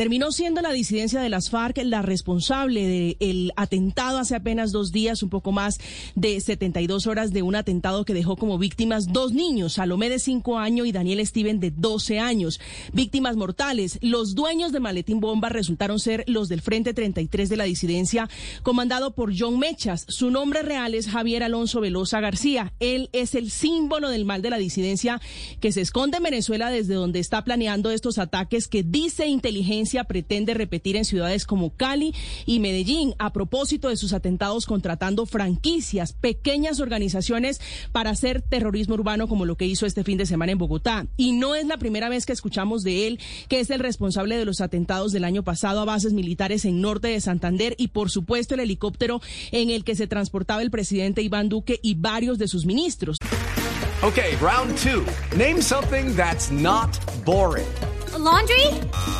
Terminó siendo la disidencia de las FARC la responsable del atentado hace apenas dos días, un poco más de 72 horas de un atentado que dejó como víctimas dos niños, Salomé de 5 años y Daniel Steven de 12 años. Víctimas mortales. Los dueños de Maletín Bomba resultaron ser los del Frente 33 de la disidencia, comandado por John Mechas. Su nombre real es Javier Alonso Velosa García. Él es el símbolo del mal de la disidencia que se esconde en Venezuela desde donde está planeando estos ataques que dice inteligencia pretende repetir en ciudades como Cali y Medellín a propósito de sus atentados contratando franquicias, pequeñas organizaciones para hacer terrorismo urbano como lo que hizo este fin de semana en Bogotá. Y no es la primera vez que escuchamos de él, que es el responsable de los atentados del año pasado a bases militares en norte de Santander y por supuesto el helicóptero en el que se transportaba el presidente Iván Duque y varios de sus ministros. Okay, round two. Name something that's not boring. A laundry?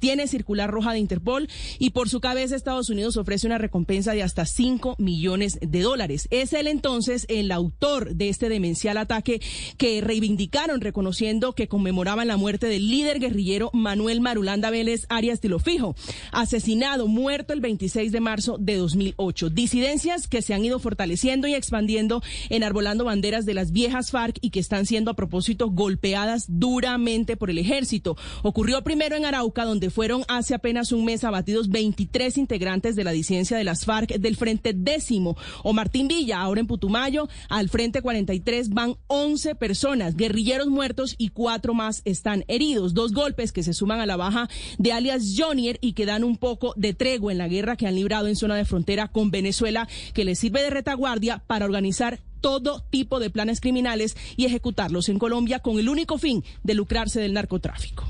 Tiene circular roja de Interpol y por su cabeza Estados Unidos ofrece una recompensa de hasta 5 millones de dólares. Es él entonces el autor de este demencial ataque que reivindicaron reconociendo que conmemoraban la muerte del líder guerrillero Manuel Marulanda Vélez Arias Tilofijo, asesinado, muerto el 26 de marzo de 2008. Disidencias que se han ido fortaleciendo y expandiendo, enarbolando banderas de las viejas FARC y que están siendo a propósito golpeadas duramente por el ejército. Ocurrió primero en Arauca, donde fueron hace apenas un mes abatidos 23 integrantes de la disidencia de las FARC del Frente Décimo. O Martín Villa, ahora en Putumayo, al Frente 43 van 11 personas, guerrilleros muertos y cuatro más están heridos. Dos golpes que se suman a la baja de alias Jonier y que dan un poco de tregua en la guerra que han librado en zona de frontera con Venezuela, que les sirve de retaguardia para organizar todo tipo de planes criminales y ejecutarlos en Colombia con el único fin de lucrarse del narcotráfico.